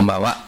こんばんは。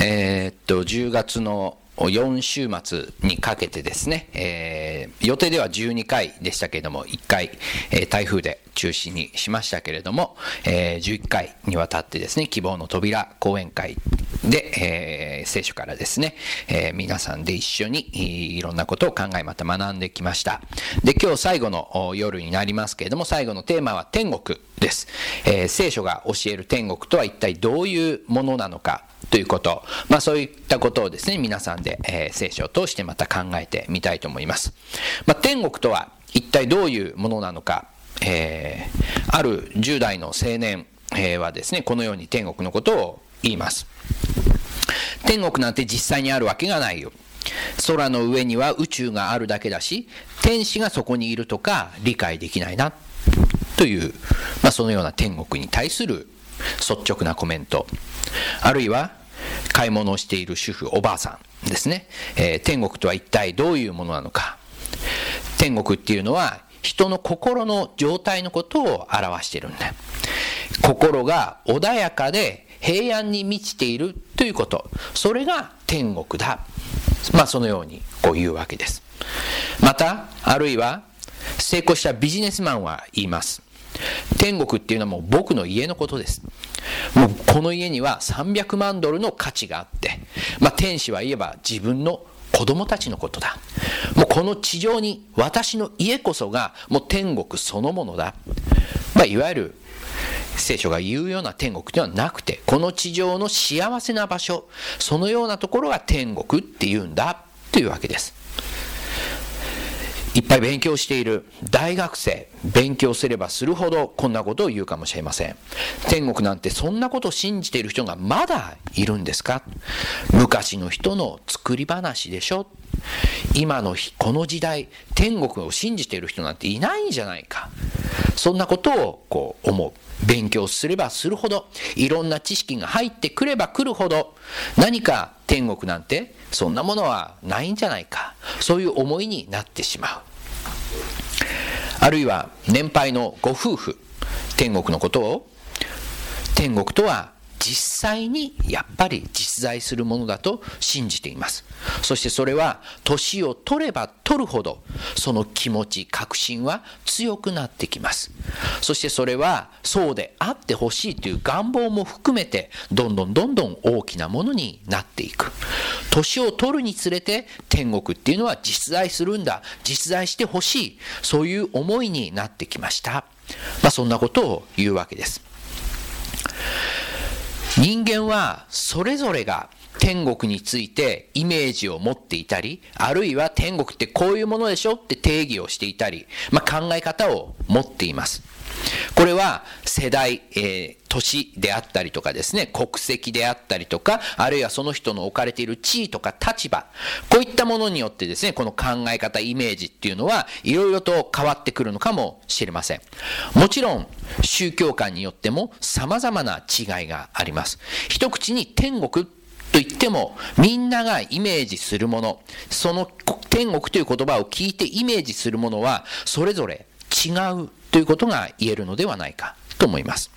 えー、っと、10月の4週末にかけてですね、えー、予定では12回でしたけれども、1回、えー、台風で中止にしましたけれども、えー、11回にわたってですね、希望の扉講演会で、えー、聖書からですね、えー、皆さんで一緒にいろんなことを考えまた学んできました。で、今日最後の夜になりますけれども、最後のテーマは天国です。えー、聖書が教える天国とは一体どういうものなのかということ、まあそういったことをですね、皆さんで、えー、聖書を通してまた考えてみたいと思います。まあ、天国とは一体どういうものなのか、えー、ある10代の青年、えー、はですね、このように天国のことを言います。天国なんて実際にあるわけがないよ。空の上には宇宙があるだけだし、天使がそこにいるとか理解できないな。という、まあ、そのような天国に対する率直なコメント。あるいは、買い物をしている主婦、おばあさんですね。えー、天国とは一体どういうものなのか。天国っていうのは、人の心の状態のことを表しているんだ。心が穏やかで平安に満ちているということ。それが天国だ。まあそのようにこう言うわけです。また、あるいは成功したビジネスマンは言います。天国っていうのはもう僕の家のことです。もうこの家には300万ドルの価値があって、まあ天使は言えば自分の子供たちのことだ。もうこの地上に私の家こそがもう天国そのものだ。まあいわゆる聖書が言うような天国ではなくて、この地上の幸せな場所、そのようなところが天国っていうんだというわけです。いっぱい勉強している大学生、勉強すればするほどこんなことを言うかもしれません。天国なんてそんなことを信じている人がまだいるんですか？昔の人の作り話でしょ？今のこの時代、天国を信じている人なんていないんじゃないか？そんなことをこう思う。勉強すればするほど、いろんな知識が入ってくればくるほど、何か天国なんてそんなものはないんじゃないか。そういう思いになってしまう。あるいは年配のご夫婦、天国のことを、天国とは実際にやっぱり実在するものだと信じています。そしてそれは年を取れば取るほどその気持ち、確信は強くなってきます。そしてそれはそうであってほしいという願望も含めてどんどんどんどん大きなものになっていく。年を取るにつれて天国っていうのは実在するんだ。実在してほしい。そういう思いになってきました。まあそんなことを言うわけです。人間はそれぞれが天国についてイメージを持っていたり、あるいは天国ってこういうものでしょって定義をしていたり、まあ、考え方を持っています。これは世代、えー、年であったりとかですね、国籍であったりとか、あるいはその人の置かれている地位とか立場、こういったものによってですね、この考え方、イメージっていうのは、いろいろと変わってくるのかもしれません。もちろん、宗教観によっても様々な違いがあります。一口に天国と言っても、みんながイメージするもの、その天国という言葉を聞いてイメージするものは、それぞれ違うということが言えるのではないかと思います。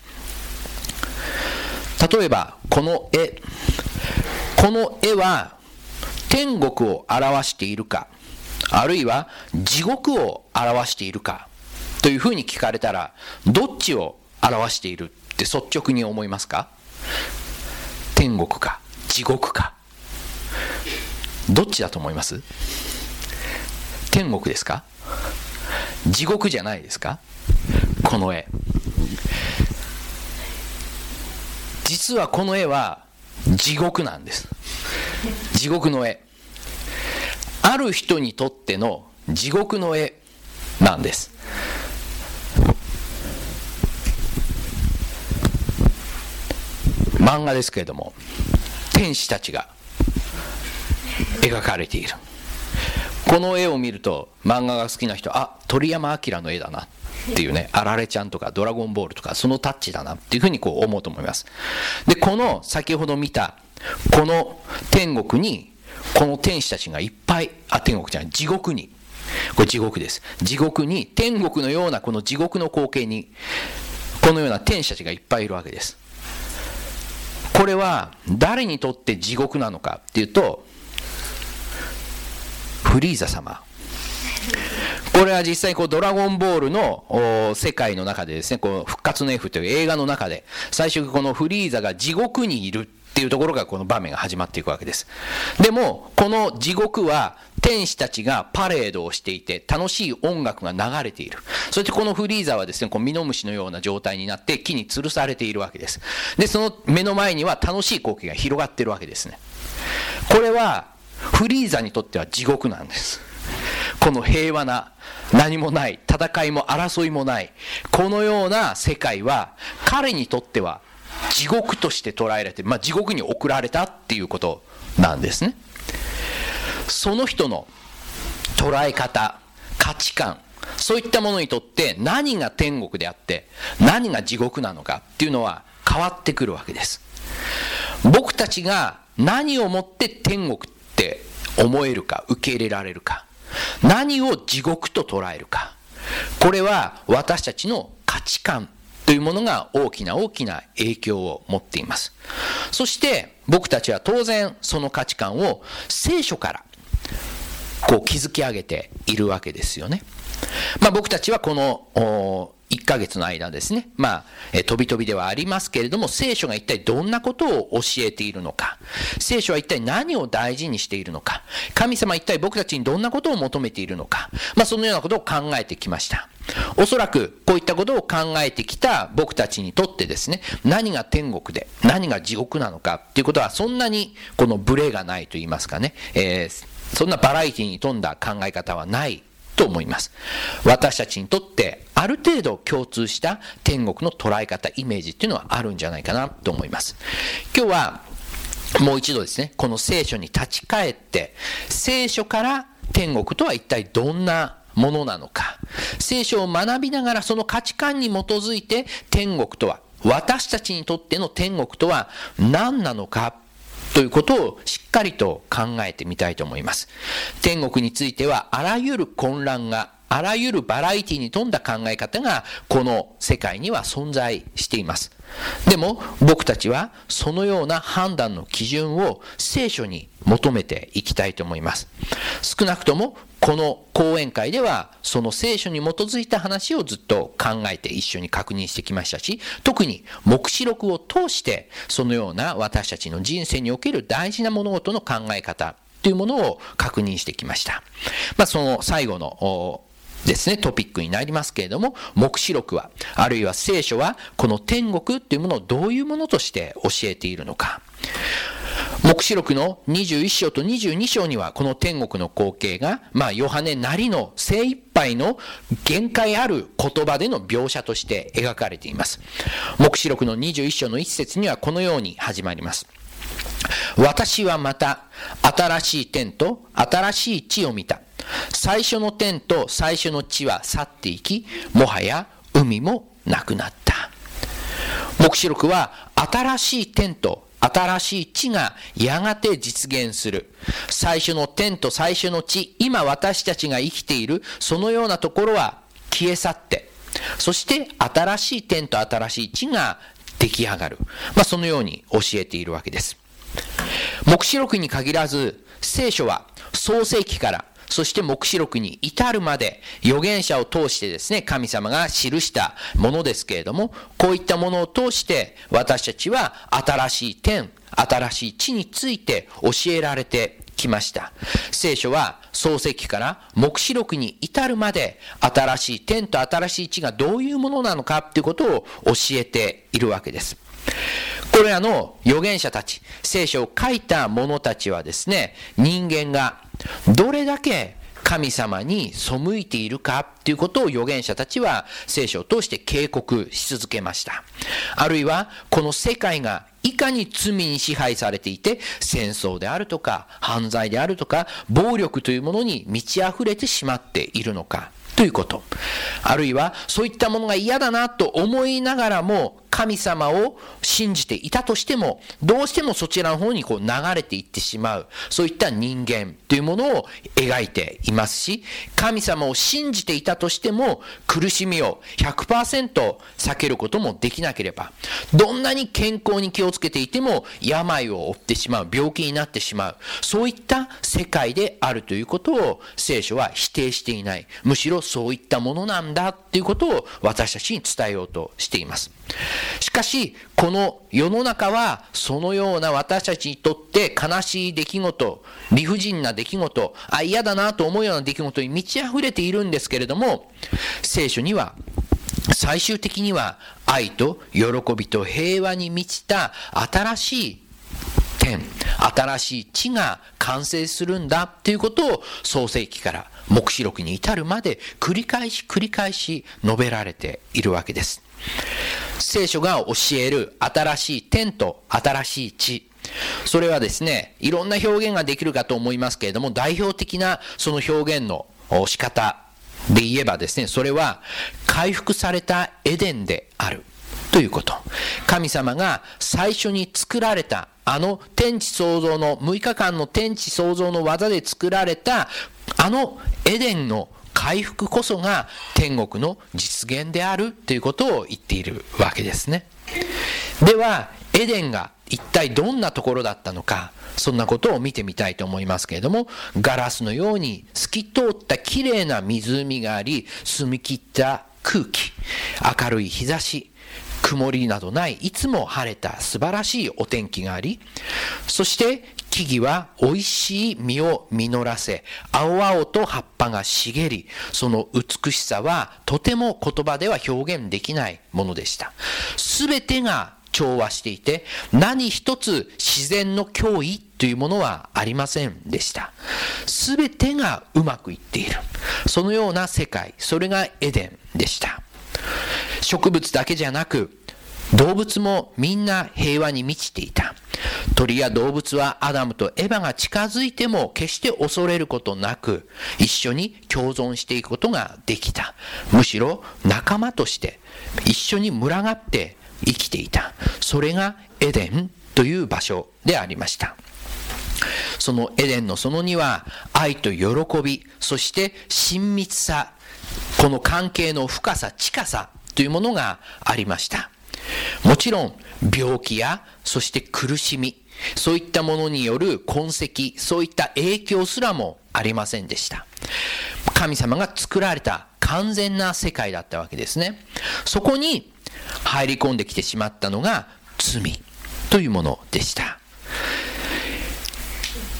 例えば、この絵。この絵は天国を表しているか、あるいは地獄を表しているか、というふうに聞かれたら、どっちを表しているって率直に思いますか？天国か、地獄か。どっちだと思います？天国ですか？地獄じゃないですか？この絵。実はこの絵は地獄なんです。地獄の絵。ある人にとっての地獄の絵なんです。漫画ですけれども。天使たちが描かれているこの絵を見ると漫画が好きな人あ鳥山明の絵だなっていうね、あられちゃんとかドラゴンボールとか、そのタッチだなっていうふうにこう思うと思います。で、この先ほど見た、この天国に、この天使たちがいっぱい、あ、天国じゃない、地獄に、これ地獄です。地獄に、天国のようなこの地獄の光景に、このような天使たちがいっぱいいるわけです。これは誰にとって地獄なのかっていうとフリーザ様。これは実際こうドラゴンボールの世界の中でですね、こう復活の F という映画の中で、最初このフリーザが地獄にいるっていうところがこの場面が始まっていくわけです。でも、この地獄は天使たちがパレードをしていて楽しい音楽が流れている。そしてこのフリーザはですね、こうミノムシのような状態になって木に吊るされているわけです。で、その目の前には楽しい光景が広がっているわけですね。これはフリーザにとっては地獄なんです。この平和な何もない戦いも争いもないこのような世界は彼にとっては地獄として捉えられて、まあ、地獄に送られたっていうことなんですね。その人の捉え方価値観そういったものにとって何が天国であって何が地獄なのかっていうのは変わってくるわけです。僕たちが何をもって天国って思えるか受け入れられるか何を地獄と捉えるか。これは私たちの価値観というものが大きな大きな影響を持っています。そして僕たちは当然その価値観を聖書からこう築き上げているわけですよね、まあ、僕たちはこの1ヶ月の間ですね、まあ、え飛び飛びではありますけれども、聖書が一体どんなことを教えているのか、聖書は一体何を大事にしているのか、神様一体僕たちにどんなことを求めているのか、まあ、そのようなことを考えてきました。おそらくこういったことを考えてきた僕たちにとってですね、何が天国で何が地獄なのかっていうことはそんなにこのブレがないと言いますかね、えー、そんなバラエティに富んだ考え方はないと思います。私たちにとってある程度共通した天国の捉え方、イメージっていうのはあるんじゃないかなと思います。今日はもう一度ですね、この聖書に立ち返って、聖書から天国とは一体どんなものなのか、聖書を学びながらその価値観に基づいて天国とは、私たちにとっての天国とは何なのかということをしっかりと考えてみたいと思います。天国についてはあらゆる混乱があらゆるバラエティに富んだ考え方がこの世界には存在しています。でも僕たちはそのような判断の基準を聖書に求めていきたいと思います。少なくともこの講演会ではその聖書に基づいた話をずっと考えて一緒に確認してきましたし特に黙示録を通してそのような私たちの人生における大事な物事の考え方というものを確認してきました。まあ、その最後のですね、トピックになりますけれども、目視録は、あるいは聖書は、この天国っていうものをどういうものとして教えているのか。目視録の21章と22章には、この天国の光景が、まあ、ヨハネなりの精一杯の限界ある言葉での描写として描かれています。目視録の21章の一節にはこのように始まります。私はまた新しい天と新しい地を見た。最初の天と最初の地は去っていき、もはや海もなくなった。黙示録は新しい天と新しい地がやがて実現する。最初の天と最初の地、今私たちが生きている、そのようなところは消え去って、そして新しい天と新しい地が出来上がる。まあ、そのように教えているわけです。黙示録に限らず、聖書は創世記からそして黙示録に至るまで預言者を通してですね、神様が記したものですけれども、こういったものを通して私たちは新しい天、新しい地について教えられてきました。聖書は創世記から黙示録に至るまで新しい天と新しい地がどういうものなのかということを教えているわけです。これらの預言者たち、聖書を書いた者たちはですね、人間がどれだけ神様に背いているかということを預言者たちは聖書を通して警告し続けました。あるいはこの世界がいかに罪に支配されていて戦争であるとか犯罪であるとか暴力というものに満ち溢れてしまっているのかということ。あるいは、そういったものが嫌だなと思いながらも、神様を信じていたとしても、どうしてもそちらの方にこう流れていってしまう、そういった人間というものを描いていますし、神様を信じていたとしても、苦しみを100%避けることもできなければ、どんなに健康に気をつけていても、病を負ってしまう、病気になってしまう、そういった世界であるということを聖書は否定していない。むしろそういったものなんだということを私たちに伝えようとしています。しかし、この世の中はそのような私たちにとって悲しい出来事、理不尽な出来事、あ、嫌だなと思うような出来事に満ち溢れているんですけれども、聖書には最終的には愛と喜びと平和に満ちた新しい天、新しい地が完成するんだということを創世記から黙示録に至るまで繰り返し繰り返し述べられているわけです。聖書が教える新しい天と新しい地。それはですね、いろんな表現ができるかと思いますけれども、代表的なその表現の仕方で言えばですね、それは回復されたエデンであるということ。神様が最初に作られたあの天地創造の6日間の天地創造の技で作られたあのエデンの回復こそが天国の実現であるということを言っているわけですね。では、エデンが一体どんなところだったのか、そんなことを見てみたいと思いますけれども、ガラスのように透き通った綺麗な湖があり、澄み切った空気、明るい日差し、曇りなどないいつも晴れた素晴らしいお天気があり、そして木々は美味しい実を実らせ、青々と葉っぱが茂り、その美しさはとても言葉では表現できないものでした。すべてが調和していて、何一つ自然の脅威というものはありませんでした。すべてがうまくいっている。そのような世界、それがエデンでした。植物だけじゃなく、動物もみんな平和に満ちていた。鳥や動物はアダムとエヴァが近づいても決して恐れることなく、一緒に共存していくことができた。むしろ仲間として一緒に群がって生きていた。それがエデンという場所でありました。そのエデンのその2は愛と喜び、そして親密さ、この関係の深さ、近さというものがありました。もちろん病気やそして苦しみ、そういったものによる痕跡、そういった影響すらもありませんでした。神様が作られた完全な世界だったわけですね。そこに入り込んできてしまったのが罪というものでした。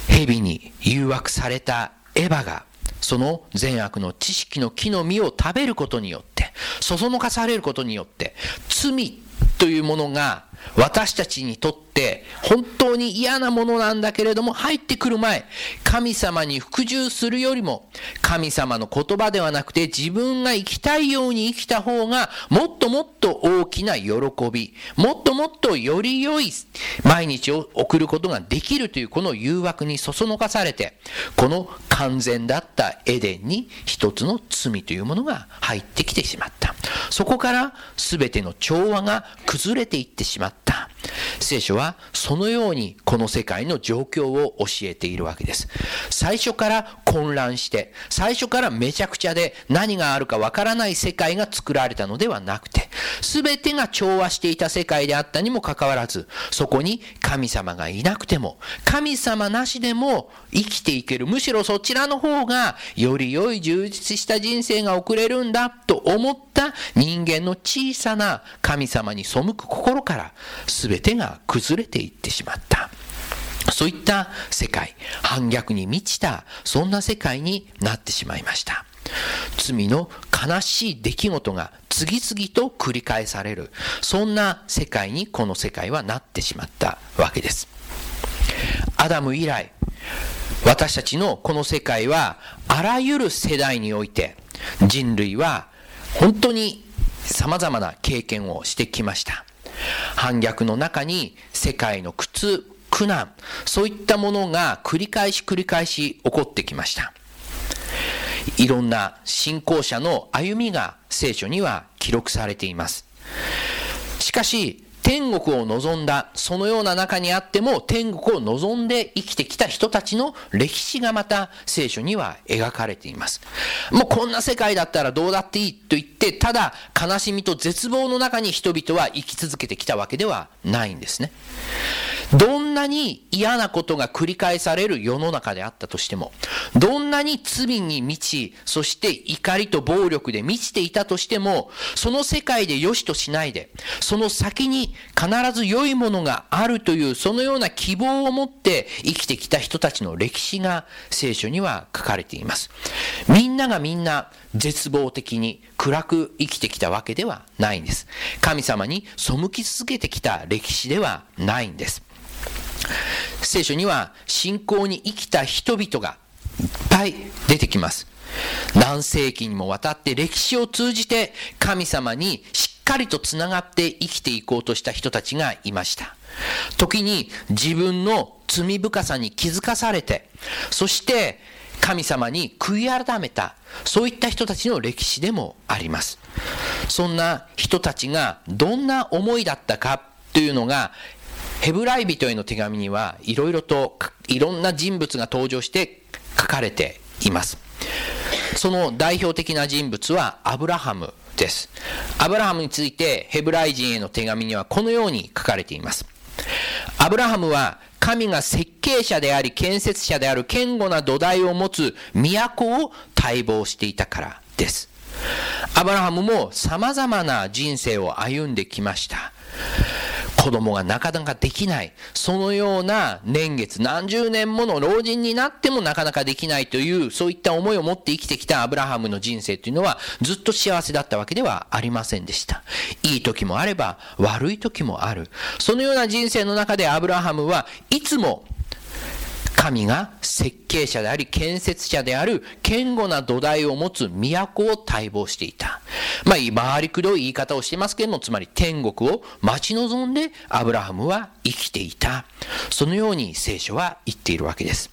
蛇に誘惑されたエヴァがその善悪の知識の木の実を食べることによって、そそのかされることによって、罪というものが私たちにとって本当に嫌なものなんだけれども入ってくる前、神様に服従するよりも神様の言葉ではなくて自分が生きたいように生きた方がもっともっと大きな喜び、もっともっとより良い毎日を送ることができるというこの誘惑にそそのかされて、この完全だったエデンに一つの罪というものが入ってきてしまった。そこから全ての調和が崩れていってしまった。った聖書はそのようにこの世界の状況を教えているわけです。最初から混乱して、最初からめちゃくちゃで何があるかわからない世界が作られたのではなくて、全てが調和していた世界であったにもかかわらず、そこに神様がいなくても、神様なしでも生きていける。むしろそちらの方がより良い充実した人生が送れるんだと思った人間の小さな神様に背く心から全てが崩れていってしまった。そういった世界、反逆に満ちた、そんな世界になってしまいました。罪の悲しい出来事が次々と繰り返される、そんな世界にこの世界はなってしまったわけです。アダム以来、私たちのこの世界はあらゆる世代において人類は本当に様々な経験をしてきました。反逆の中に世界の苦痛、苦難、そういったものが繰り返し繰り返し起こってきました。いろんな信仰者の歩みが聖書には記録されています。しかし、天国を望んだ、そのような中にあっても、天国を望んで生きてきた人たちの歴史がまた聖書には描かれています。もうこんな世界だったらどうだっていいと言って、ただ悲しみと絶望の中に人々は生き続けてきたわけではないんですね。どんなに嫌なことが繰り返される世の中であったとしても、どんなに罪に満ち、そして怒りと暴力で満ちていたとしても、その世界で良しとしないで、その先に必ず良いものがあるという、そのような希望を持って生きてきた人たちの歴史が聖書には書かれています。みんながみんな絶望的に暗く生きてきたわけではないんです。神様に背き続けてきた歴史ではないんです。聖書には信仰に生きた人々がいっぱい出てきます。何世紀にもわたって歴史を通じて神様にしっっかりとつながって生きていこうとした人たちがいました。時に自分の罪深さに気づかされて、そして神様に悔い改めた、そういった人たちの歴史でもあります。そんな人たちがどんな思いだったかというのがヘブライ人への手紙にはいろいろといろんな人物が登場して書かれています。その代表的な人物はアブラハムです。アブラハムについてヘブライ人への手紙にはこのように書かれています。アブラハムは神が設計者であり建設者である堅固な土台を持つ都を待望していたからです。アブラハムも様々な人生を歩んできました。子供がなかなかできない。そのような年月、何十年もの老人になってもなかなかできないという、そういった思いを持って生きてきたアブラハムの人生というのは、ずっと幸せだったわけではありませんでした。いい時もあれば、悪い時もある。そのような人生の中でアブラハムはいつも神が設計者であり建設者である堅固な土台を持つ都を待望していた。まあ、回りくどい言い方をしてますけれども、つまり天国を待ち望んでアブラハムは生きていた。そのように聖書は言っているわけです。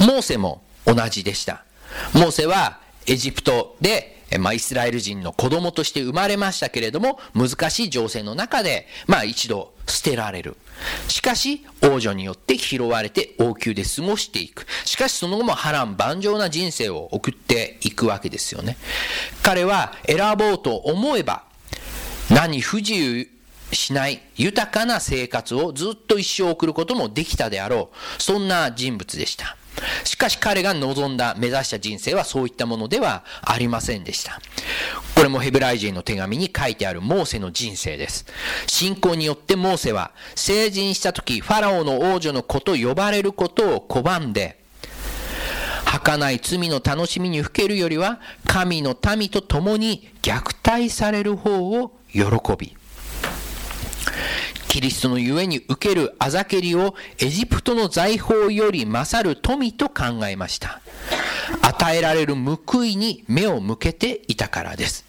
モーセも同じでした。モーセはエジプトでまあ、イスラエル人の子供として生まれましたけれども、難しい情勢の中で、まあ一度捨てられる。しかし、王女によって拾われて王宮で過ごしていく。しかしその後も波乱万丈な人生を送っていくわけですよね。彼は選ぼうと思えば、何不自由しない豊かな生活をずっと一生送ることもできたであろう。そんな人物でした。しかし彼が望んだ、目指した人生はそういったものではありませんでした。これもヘブライ人の手紙に書いてあるモーセの人生です。信仰によってモーセは成人した時、ファラオの王女の子と呼ばれることを拒んで、儚い罪の楽しみにふけるよりは、神の民と共に虐待される方を喜び、キリストのゆえに受けるあざけりをエジプトの財宝より勝る富と考えました。与えられる報いに目を向けていたからです。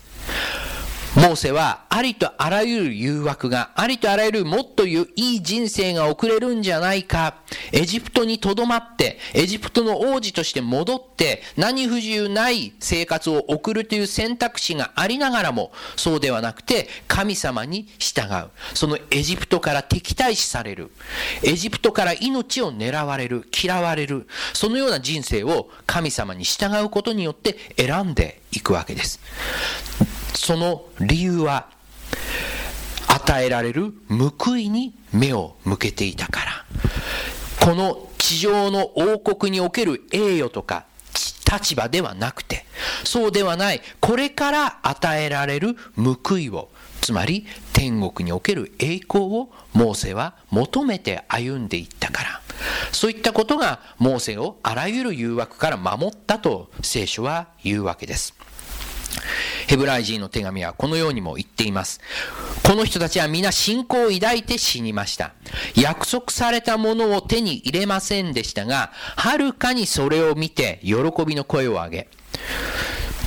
モーセはありとあらゆる誘惑が、ありとあらゆるもっといい人生が送れるんじゃないか、エジプトに留まって、エジプトの王子として戻って、何不自由ない生活を送るという選択肢がありながらも、そうではなくて、神様に従う。そのエジプトから敵対視される。エジプトから命を狙われる、嫌われる。そのような人生を神様に従うことによって選んでいくわけです。その理由は与えられる報いに目を向けていたから。この地上の王国における栄誉とか立場ではなくてそうではない。これから与えられる報いをつまり天国における栄光をモーセは求めて歩んでいったから。そういったことがモーセをあらゆる誘惑から守ったと聖書は言うわけです。ヘブライ人の手紙はこのようにも言っています。この人たちは皆信仰を抱いて死にました。約束されたものを手に入れませんでしたが、はるかにそれを見て喜びの声を上げ、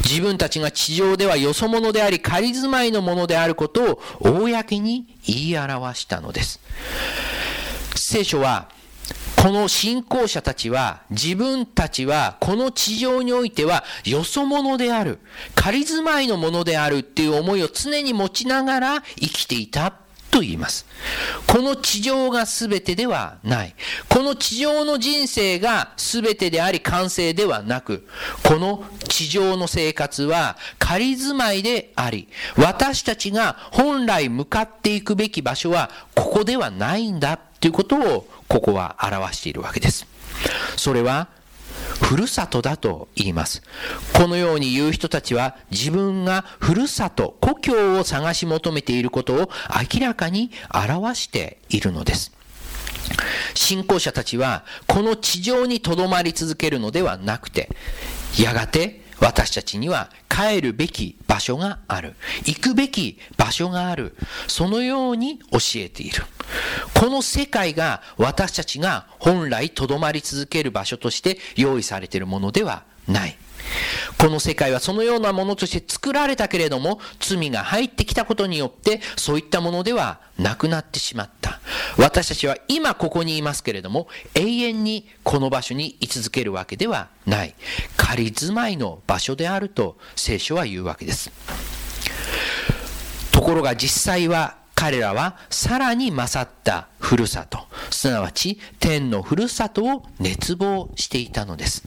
自分たちが地上ではよそ者であり仮住まいのものであることを公に言い表したのです。聖書はこの信仰者たちは自分たちはこの地上においてはよそ者である、仮住まいのものであるっていう思いを常に持ちながら生きていたと言います。この地上が全てではない。この地上の人生が全てであり完成ではなく、この地上の生活は仮住まいであり、私たちが本来向かっていくべき場所はここではないんだということをここは表しているわけです。それはふるさとだと言います。このように言う人たちは自分がふるさと、故郷を探し求めていることを明らかに表しているのです。信仰者たちはこの地上にとどまり続けるのではなくて、やがて私たちには帰るべき場所がある。行くべき場所がある。そのように教えている。この世界が私たちが本来とどまり続ける場所として用意されているものではない。この世界はそのようなものとして作られたけれども、罪が入ってきたことによって、そういったものではなくなってしまった。私たちは今ここにいますけれども、永遠にこの場所に居続けるわけではない。仮住まいの場所であると聖書は言うわけです。ところが実際は彼らはさらに勝ったふるさと、すなわち天のふるさとを熱望していたのです。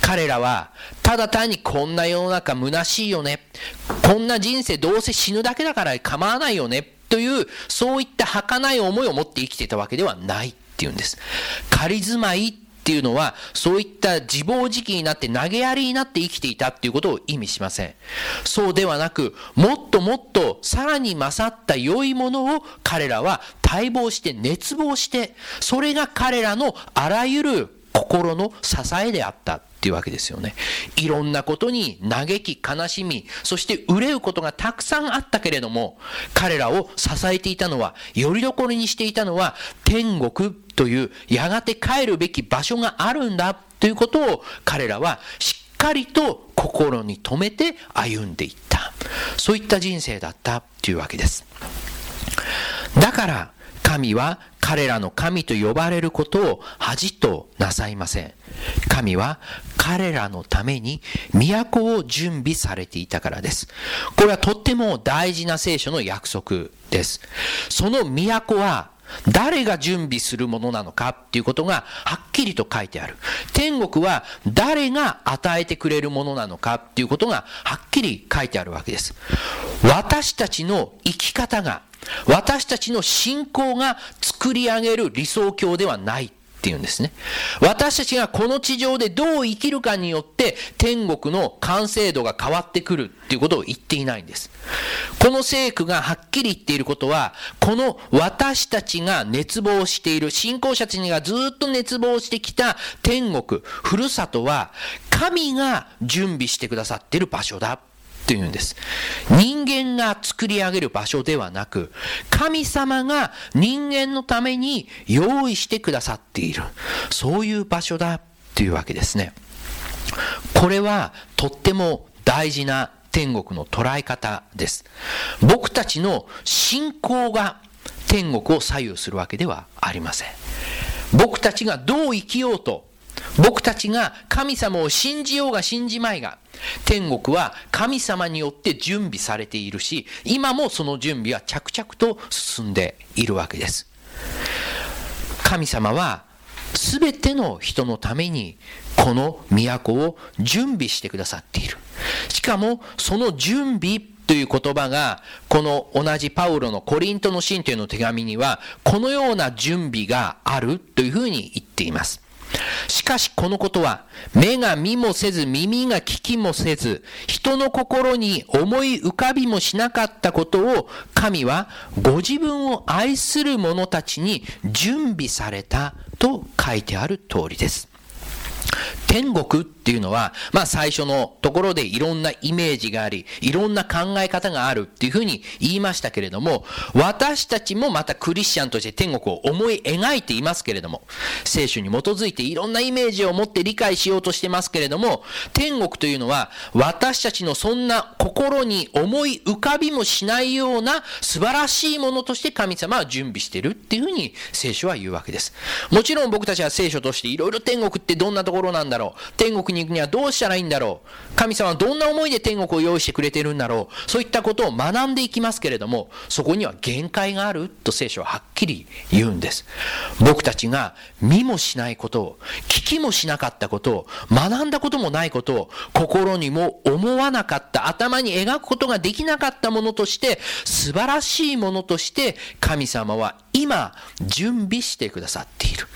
彼らは、ただ単にこんな世の中虚しいよね。こんな人生どうせ死ぬだけだから構わないよね。という、そういった儚い思いを持って生きていたわけではないっていうんです。仮住まいっていうのは、そういった自暴自棄になって投げやりになって生きていたっていうことを意味しません。そうではなく、もっともっとさらに勝った良いものを彼らは待望して熱望して、それが彼らのあらゆる心の支えであったっていうわけですよね。いろんなことに嘆き、悲しみ、そして憂うことがたくさんあったけれども、彼らを支えていたのは、よりどころにしていたのは、天国というやがて帰るべき場所があるんだということを彼らはしっかりと心に留めて歩んでいった。そういった人生だったというわけです。だから神は彼らの神と呼ばれることを恥となさいません。神は彼らのために都を準備されていたからです。これはとっても大事な聖書の約束です。その都は誰が準備するものなのかっていうことがはっきりと書いてある。天国は誰が与えてくれるものなのかっていうことがはっきり書いてあるわけです。私たちの生き方が私たちの信仰が作り上げる理想郷ではないっていうんですね。私たちがこの地上でどう生きるかによって天国の完成度が変わってくるっていうことを言っていないんです。この聖句がはっきり言っていることは、この私たちが熱望している、信仰者たちがずっと熱望してきた天国、ふるさとは、神が準備してくださっている場所だというんです。人間が作り上げる場所ではなく、神様が人間のために用意してくださっている。そういう場所だというわけですね。これはとっても大事な天国の捉え方です。僕たちの信仰が天国を左右するわけではありません。僕たちがどう生きようと、僕たちが神様を信じようが信じまいが、天国は神様によって準備されているし、今もその準備は着々と進んでいるわけです。神様は全ての人のためにこの都を準備してくださっている。しかもその準備という言葉がこの同じパウロのコリントの信徒の手紙にはこのような準備があるというふうに言っています。しかしこのことは、目が見もせず耳が聞きもせず、人の心に思い浮かびもしなかったことを、神はご自分を愛する者たちに準備されたと書いてある通りです。天国っていうのは、まあ最初のところでいろんなイメージがあり、いろんな考え方があるっていうふうに言いましたけれども、私たちもまたクリスチャンとして天国を思い描いていますけれども、聖書に基づいていろんなイメージを持って理解しようとしてますけれども、天国というのは私たちのそんな心に思い浮かびもしないような素晴らしいものとして神様は準備してるっていうふうに聖書は言うわけです。もちろん僕たちは聖書としていろいろ天国ってどんなところなんだろう天国に行くにはどうしたらいいんだろう。神様はどんな思いで天国を用意してくれてるんだろう。そういったことを学んでいきますけれども、そこには限界があると聖書ははっきり言うんです。僕たちが見もしないことを、聞きもしなかったことを、学んだこともないことを、心にも思わなかった、頭に描くことができなかったものとして、素晴らしいものとして、神様は今、準備してくださっている。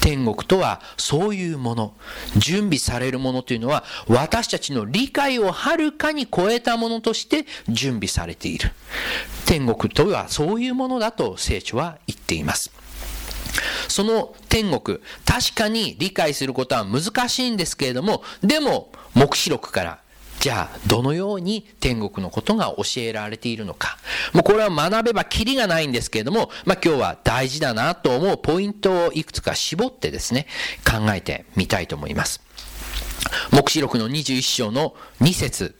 天国とはそういうもの。準備されるものというのは、私たちの理解をはるかに超えたものとして準備されている。天国とはそういうものだと聖書は言っています。その天国、確かに理解することは難しいんですけれども、でも、目視録からじゃあ、どのように天国のことが教えられているのか。もうこれは学べばキリがないんですけれども、まあ今日は大事だなと思うポイントをいくつか絞ってですね、考えてみたいと思います。目視録の21章の2節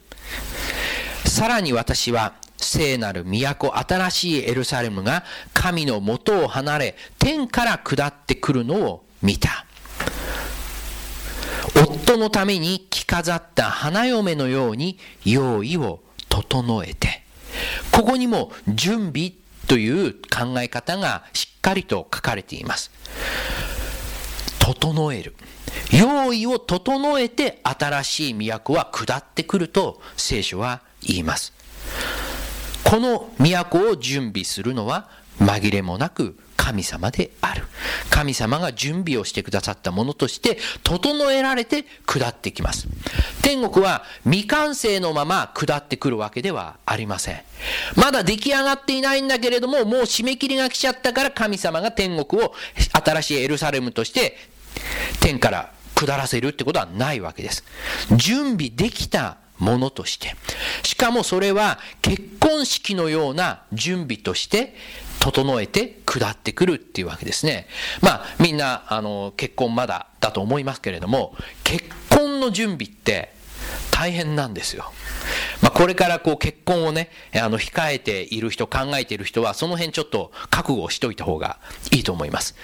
さらに私は聖なる都、新しいエルサレムが神の元を離れ、天から下ってくるのを見た。夫のために着飾った花嫁のように用意を整えて、ここにも準備という考え方がしっかりと書かれています。整える。用意を整えて新しい都は下ってくると聖書は言います。この都を準備するのは紛れもなく神様である。神様が準備をしてくださったものとして整えられて下ってきます。天国は未完成のまま下ってくるわけではありません。まだ出来上がっていないんだけれども、もう締め切りが来ちゃったから神様が天国を新しいエルサレムとして天から下らせるってことはないわけです。準備できたものとして。しかもそれは結婚式のような準備として整えて下ってくるっていうわけですね。まあみんなあの結婚まだだと思いますけれども結婚の準備って大変なんですよ。まあ、これからこう結婚をね、あの控えている人、考えている人はその辺ちょっと覚悟をしといた方がいいと思います。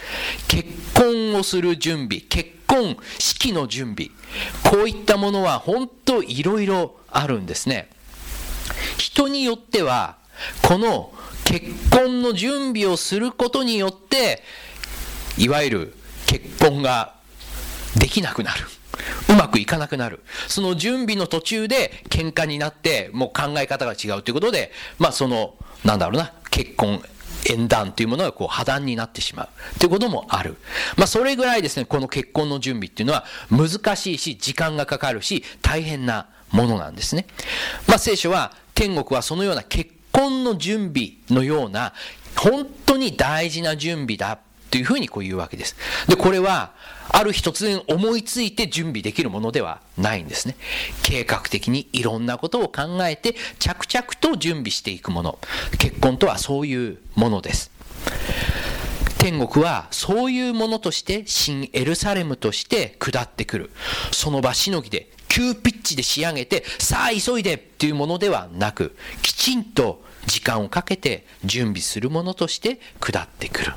結婚をする準備、結婚式の準備、こういったものは本当いろいろあるんですね。人によっては、この結婚の準備をすることによって、いわゆる結婚ができなくなる。うまくいかなくなる。その準備の途中で喧嘩になって、もう考え方が違うということで、まあその、なんだろうな、結婚、縁談というものがこう破談になってしまうということもある。まあそれぐらいですね、この結婚の準備っていうのは難しいし、時間がかかるし、大変なものなんですね。まあ聖書は天国はそのような結婚の準備のような本当に大事な準備だというふうにこう言うわけです。で、これはある日突然思いついて準備できるものではないんですね。計画的にいろんなことを考えて着々と準備していくもの。結婚とはそういうものです。天国はそういうものとして新エルサレムとして下ってくる。その場しのぎで急ピッチで仕上げて、さあ急いでっていうものではなく、きちんと時間をかけて準備するものとして下ってくる。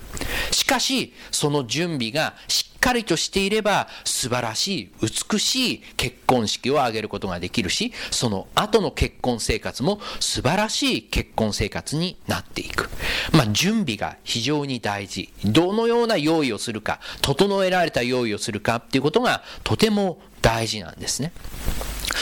しかし、その準備がしっかりとしていれば、素晴らしい、美しい結婚式を挙げることができるし、その後の結婚生活も素晴らしい結婚生活になっていく。まあ、準備が非常に大事。どのような用意をするか、整えられた用意をするかっていうことがとても大事なんですね。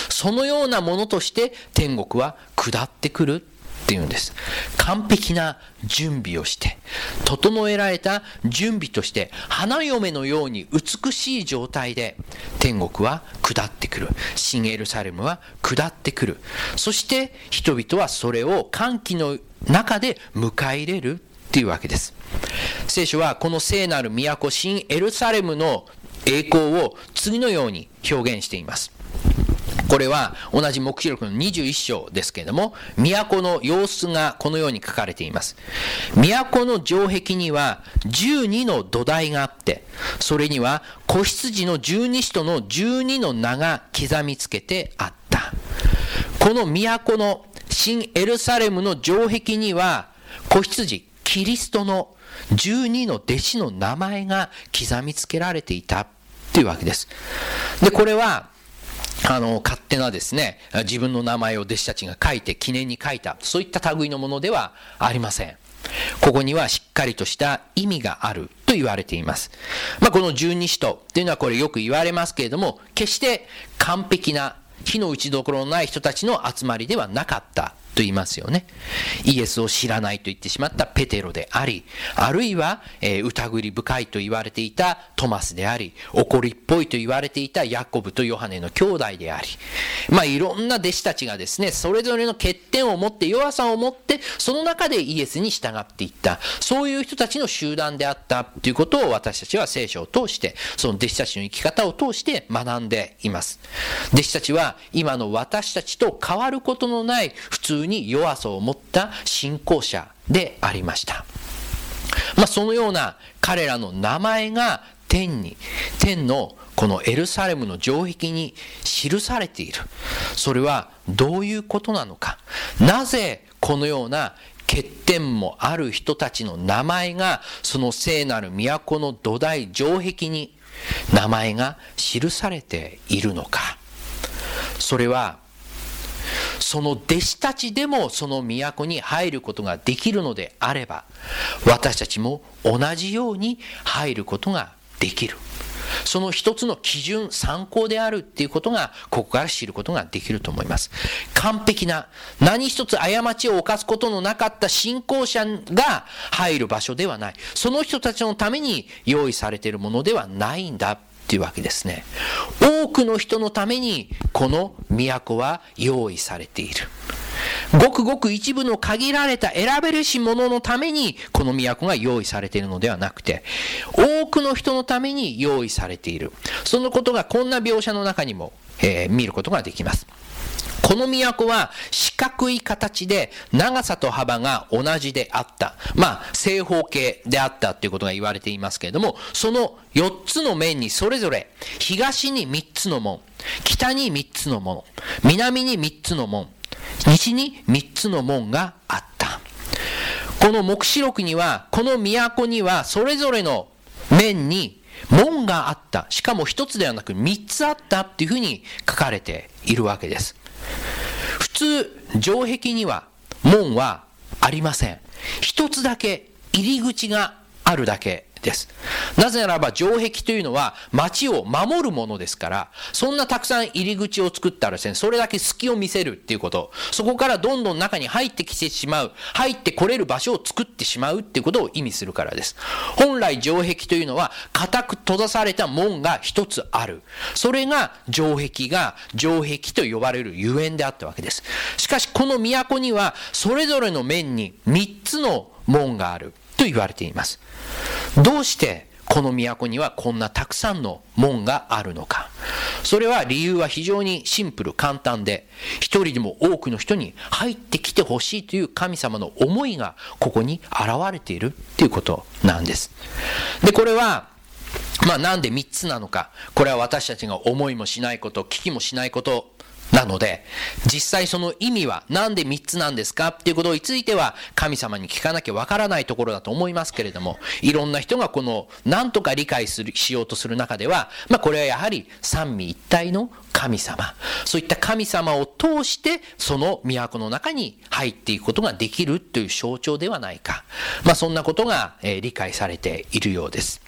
そのようなものとして天国は下ってくるっていうんです。完璧な準備をして、整えられた準備として、花嫁のように美しい状態で天国は下ってくる。新エルサレムは下ってくる。そして人々はそれを歓喜の中で迎え入れるっていうわけです。聖書はこの聖なる都、新エルサレムの栄光を次のように表現しています。これは同じ目視録の21章ですけれども、都の様子がこのように書かれています。都の城壁には12の土台があって、それには子羊の十二使徒の12の名が刻みつけてあった。この都の新エルサレムの城壁には子羊、キリストの12の弟子の名前が刻みつけられていたというわけです。で、これはあの、勝手なですね、自分の名前を弟子たちが書いて記念に書いた、そういった類のものではありません。ここにはしっかりとした意味があると言われています。まあ、この十二使徒っていうのはこれよく言われますけれども、決して完璧な火の打ちどころのない人たちの集まりではなかったと言いますよね。イエスを知らないと言ってしまったペテロであり、あるいは、えー、疑り深いと言われていたトマスであり、怒りっぽいと言われていたヤコブとヨハネの兄弟であり、まあいろんな弟子たちがですね、それぞれの欠点を持って弱さを持って、その中でイエスに従っていった、そういう人たちの集団であったということを私たちは聖書を通して、その弟子たちの生き方を通して学んでいます。弟子たちは今の私たちと変わることのない普通に弱さを持った信仰者でありました。まあ、そのような彼らの名前が天に、天のこのエルサレムの城壁に記されている。それはどういうことなのか。なぜこのような欠点もある人たちの名前がその聖なる都の土台城壁に名前が記されているのか。それはその弟子たちでもその都に入ることができるのであれば、私たちも同じように入ることができる。その一つの基準、参考であるっていうことが、ここから知ることができると思います。完璧な、何一つ過ちを犯すことのなかった信仰者が入る場所ではない。その人たちのために用意されているものではないんだ。っていうわけですね。多くの人のためにこの都は用意されている。ごくごく一部の限られた選べるし者のためにこの都が用意されているのではなくて、多くの人のために用意されている。そのことがこんな描写の中にも、えー、見ることができます。この都は四角い形で長さと幅が同じであった。まあ、正方形であったということが言われていますけれども、その4つの面にそれぞれ東に3つの門、北に3つの門、南に3つの門、西に3つの門があった。この目視録には、この都にはそれぞれの面に門があった。しかも1つではなく3つあったっていうふうに書かれているわけです。普通、城壁には門はありません。一つだけ入り口があるだけです。なぜならば城壁というのは町を守るものですから、そんなたくさん入り口を作ったらですね、それだけ隙を見せるっていうこと、そこからどんどん中に入ってきてしまう、入ってこれる場所を作ってしまうっていうことを意味するからです。本来城壁というのは固く閉ざされた門が一つある。それが城壁が城壁と呼ばれるゆえんであったわけです。しかしこの都にはそれぞれの面に3つの門があると言われています。どうしてこの都にはこんなたくさんの門があるのか。それは理由は非常にシンプル、簡単で、一人でも多くの人に入ってきてほしいという神様の思いがここに現れているということなんです。で、これは、まあなんで3つなのか。これは私たちが思いもしないこと、聞きもしないことなので、実際その意味は何で3つなんですかっていうことについては神様に聞かなきゃわからないところだと思いますけれども、いろんな人がこの何とか理解する、しようとする中では、まあこれはやはり三位一体の神様。そういった神様を通してその都の中に入っていくことができるという象徴ではないか。まあそんなことが、え理解されているようです。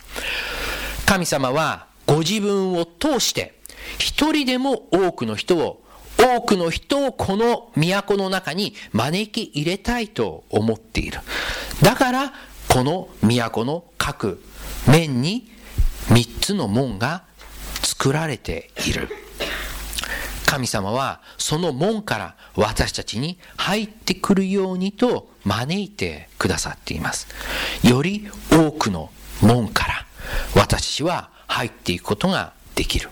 神様はご自分を通して一人でも多くの人を多くの人をこの都の中に招き入れたいと思っている。だから、この都の各面に3つの門が作られている。神様はその門から私たちに入ってくるようにと招いてくださっています。より多くの門から私は入っていくことができる。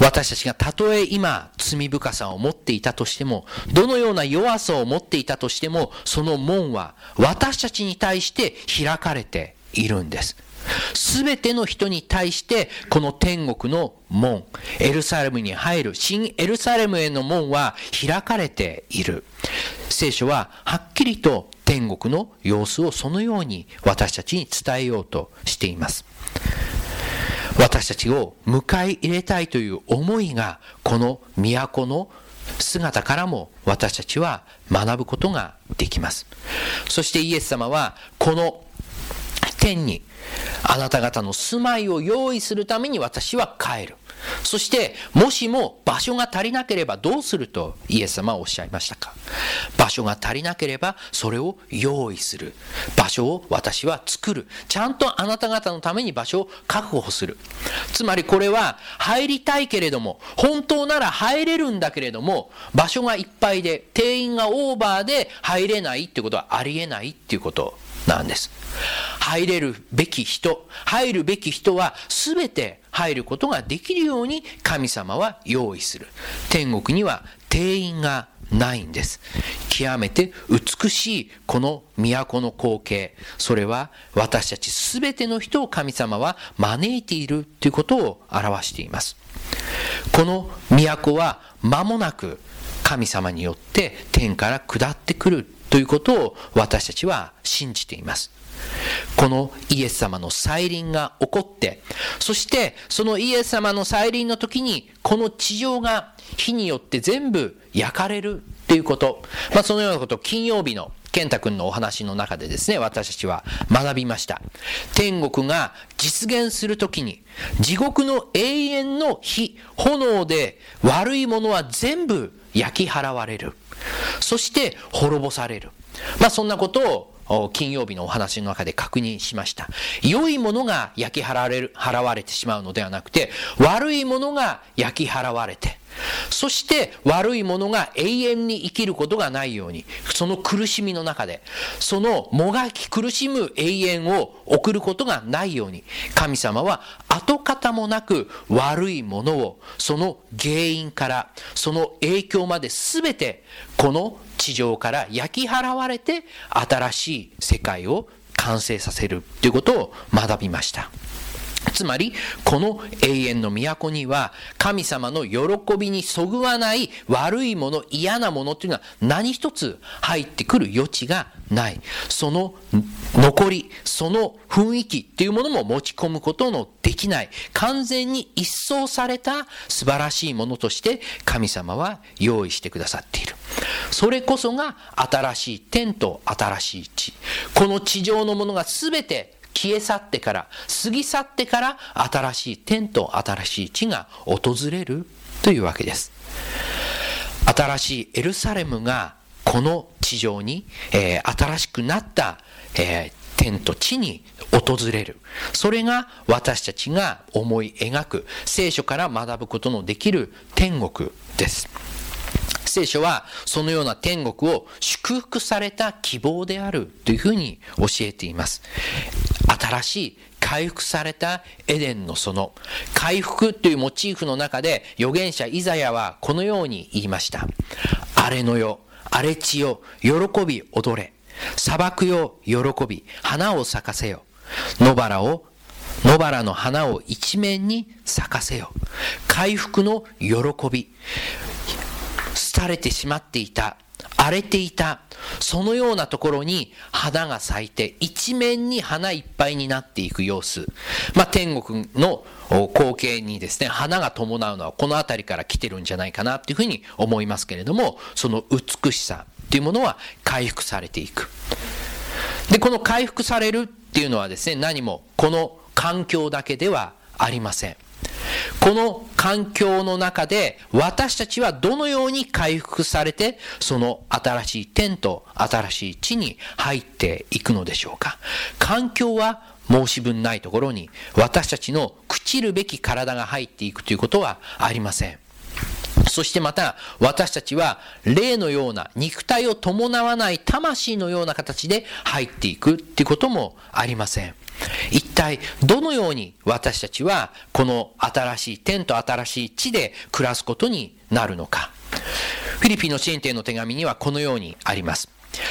私たちがたとえ今罪深さを持っていたとしても、どのような弱さを持っていたとしても、その門は私たちに対して開かれているんです。すべての人に対して、この天国の門、エルサレムに入る、新エルサレムへの門は開かれている。聖書ははっきりと天国の様子をそのように私たちに伝えようとしています。私たちを迎え入れたいという思いがこの都の姿からも私たちは学ぶことができます。そしてイエス様はこの天にあなた方の住まいを用意するために私は帰る。そして、もしも場所が足りなければどうするとイエス様はおっしゃいましたか？場所が足りなければそれを用意する。場所を私は作る。ちゃんとあなた方のために場所を確保する。つまりこれは入りたいけれども、本当なら入れるんだけれども、場所がいっぱいで、定員がオーバーで入れないってことはありえないっていうことなんです。入れるべき人、入るべき人は全て入ることができるように神様は用意する。天国には定員がないんです。極めて美しいこの都の光景。それは私たち全ての人を神様は招いているということを表しています。この都は間もなく神様によって天から下ってくるということを私たちは信じています。このイエス様の再臨が起こって、そしてそのイエス様の再臨の時に、この地上が火によって全部焼かれるっていうこと。まあそのようなことを金曜日の健太君のお話の中でですね、私たちは学びました。天国が実現するときに、地獄の永遠の火、炎で悪いものは全部焼き払われる。そして滅ぼされる。まあそんなことを金曜日のお話の中で確認しました。良いものが焼き払われる、払われてしまうのではなくて、悪いものが焼き払われて、そして悪いものが永遠に生きることがないように、その苦しみの中で、そのもがき苦しむ永遠を送ることがないように、神様は跡形もなく悪いものを、その原因から、その影響まで全て、この地上から焼き払われて、新しい世界を完成させるということを学びました。つまり、この永遠の都には、神様の喜びにそぐわない悪いもの、嫌なものっていうのは何一つ入ってくる余地がない。その残り、その雰囲気っていうものも持ち込むことのできない。完全に一掃された素晴らしいものとして神様は用意してくださっている。それこそが新しい天と新しい地。この地上のものが全て消え去ってから、過ぎ去ってから新しい天と新しい地が訪れるというわけです。新しいエルサレムがこの地上に、えー、新しくなった、えー、天と地に訪れる。それが私たちが思い描く聖書から学ぶことのできる天国です。聖書はそのような天国を祝福された希望であるというふうに教えています。新しい回復されたエデンの園。回復というモチーフの中で預言者イザヤはこのように言いました。荒れの世、荒れ地よ、喜び踊れ。砂漠よ、喜び、花を咲かせよ。野原を野原の花を一面に咲かせよ。回復の喜び。廃れてしまっていた。荒れていた。そのようなところに花が咲いて一面に花いっぱいになっていく様子。まあ、天国の光景にですね、花が伴うのはこの辺りから来てるんじゃないかなっていうふうに思いますけれども、その美しさっていうものは回復されていく。で、この回復されるっていうのはですね、何もこの環境だけではありません。この環境の中で私たちはどのように回復されてその新しい天と新しい地に入っていくのでしょうか環境は申し分ないところに私たちの朽ちるべき体が入っていくということはありません。そしてまた私たちは霊のような肉体を伴わない魂のような形で入っていくっていうこともありません。一体どのように私たちはこの新しい天と新しい地で暮らすことになるのか。フィリピンの支援店の手紙にはこのようにあります。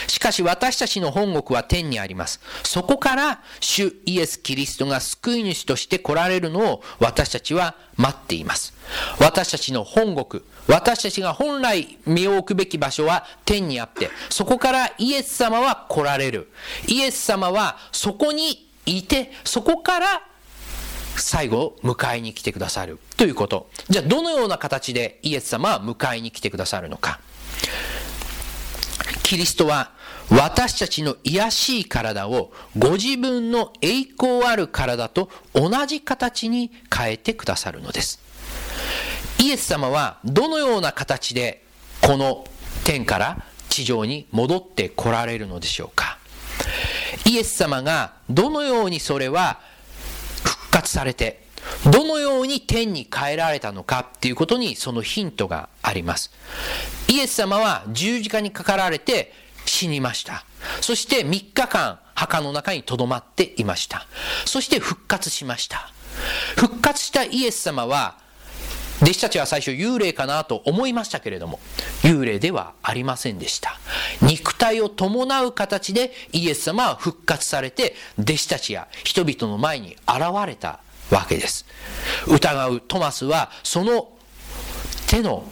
しかし私たちの本国は天にあります。そこから主イエス・キリストが救い主として来られるのを私たちは待っています。私たちの本国、私たちが本来身を置くべき場所は天にあって、そこからイエス様は来られる。イエス様はそこにいて、そこから最後を迎えに来てくださるということ。じゃあどのような形でイエス様は迎えに来てくださるのか。キリストは私たちの癒しい体をご自分の栄光ある体と同じ形に変えてくださるのです。イエス様はどのような形でこの天から地上に戻って来られるのでしょうかイエス様がどのようにそれは復活されてどのように天に帰られたのかっていうことにそのヒントがあります。イエス様は十字架にかかられて死にました。そして3日間墓の中に留まっていました。そして復活しました。復活したイエス様は弟子たちは最初幽霊かなと思いましたけれども、幽霊ではありませんでした。肉体を伴う形でイエス様は復活されて、弟子たちや人々の前に現れたわけです。疑うトマスは、その手の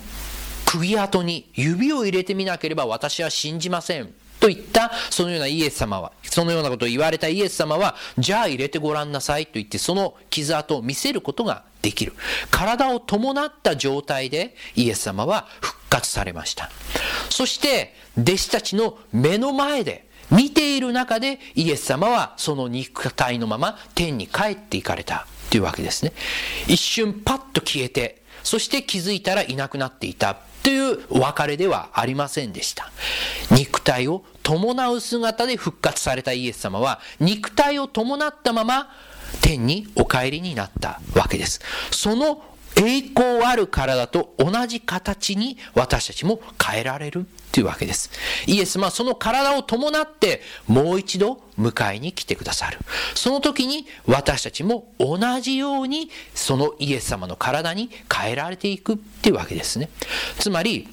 釘跡に指を入れてみなければ私は信じません。と言ったそのようなイエス様は、そのようなことを言われたイエス様は、じゃあ入れてごらんなさいと言ってその傷跡を見せることができる。体を伴った状態でイエス様は復活されました。そして弟子たちの目の前で見ている中でイエス様はその肉体のまま天に帰っていかれたというわけですね。一瞬パッと消えて、そして気づいたらいなくなっていたというお別れではありませんでした。肉体を伴う姿で復活されたイエス様は、肉体を伴ったまま天にお帰りになったわけです。その栄光ある体と同じ形に私たちも変えられるというわけです。イエス様はその体を伴ってもう一度迎えに来てくださる。その時に私たちも同じようにそのイエス様の体に変えられていくっていうわけですね。つまり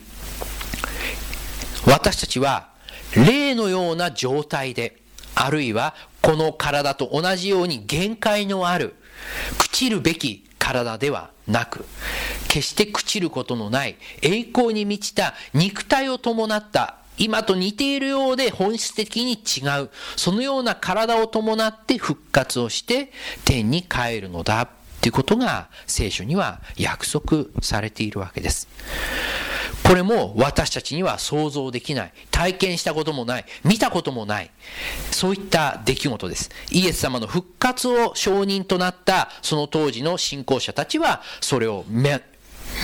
私たちは霊のような状態であるいはこの体と同じように限界のある朽ちるべき体ではなく、決して朽ちることのない栄光に満ちた肉体を伴った今と似ているようで本質的に違う、そのような体を伴って復活をして天に帰るのだということが聖書には約束されているわけです。これも私たちには想像できない。体験したこともない。見たこともない。そういった出来事です。イエス様の復活を証人となったその当時の信仰者たちはそれを目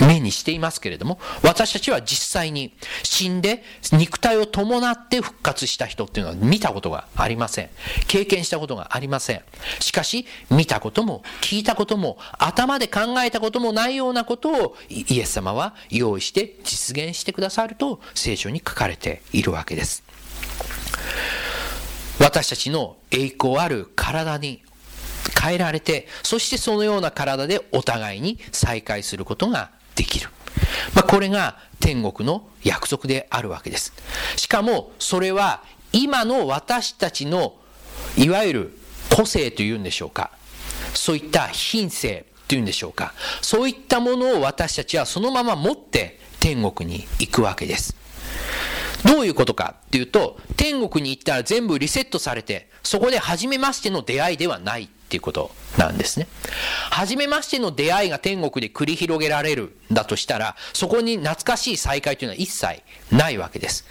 目にしていますけれども、私たちは実際に死んで肉体を伴って復活した人っていうのは見たことがありません。経験したことがありません。しかし、見たことも聞いたことも頭で考えたこともないようなことをイエス様は用意して実現してくださると聖書に書かれているわけです。私たちの栄光ある体に変えられて、そしてそのような体でお互いに再会することができる。まあ、これが天国の約束であるわけです。しかもそれは今の私たちのいわゆる個性というんでしょうか。そういった品性というんでしょうか。そういったものを私たちはそのまま持って天国に行くわけです。どういうことかっていうと、天国に行ったら全部リセットされて、そこで初めましての出会いではないっていうこと。なんですね。初めましての出会いが天国で繰り広げられるだとしたら、そこに懐かしい再会というのは一切ないわけです。